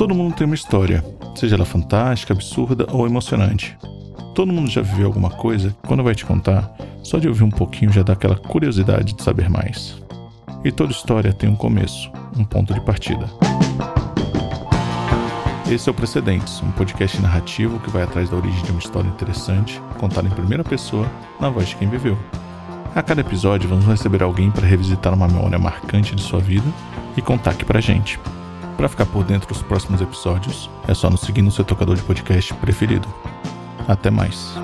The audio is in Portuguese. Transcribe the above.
Todo mundo tem uma história, seja ela fantástica, absurda ou emocionante. Todo mundo já viveu alguma coisa quando vai te contar, só de ouvir um pouquinho já dá aquela curiosidade de saber mais. E toda história tem um começo, um ponto de partida. Esse é o Precedentes, um podcast narrativo que vai atrás da origem de uma história interessante, contada em primeira pessoa, na voz de quem viveu. A cada episódio vamos receber alguém para revisitar uma memória marcante de sua vida e contar aqui pra gente. Para ficar por dentro dos próximos episódios, é só nos seguir no seu tocador de podcast preferido. Até mais.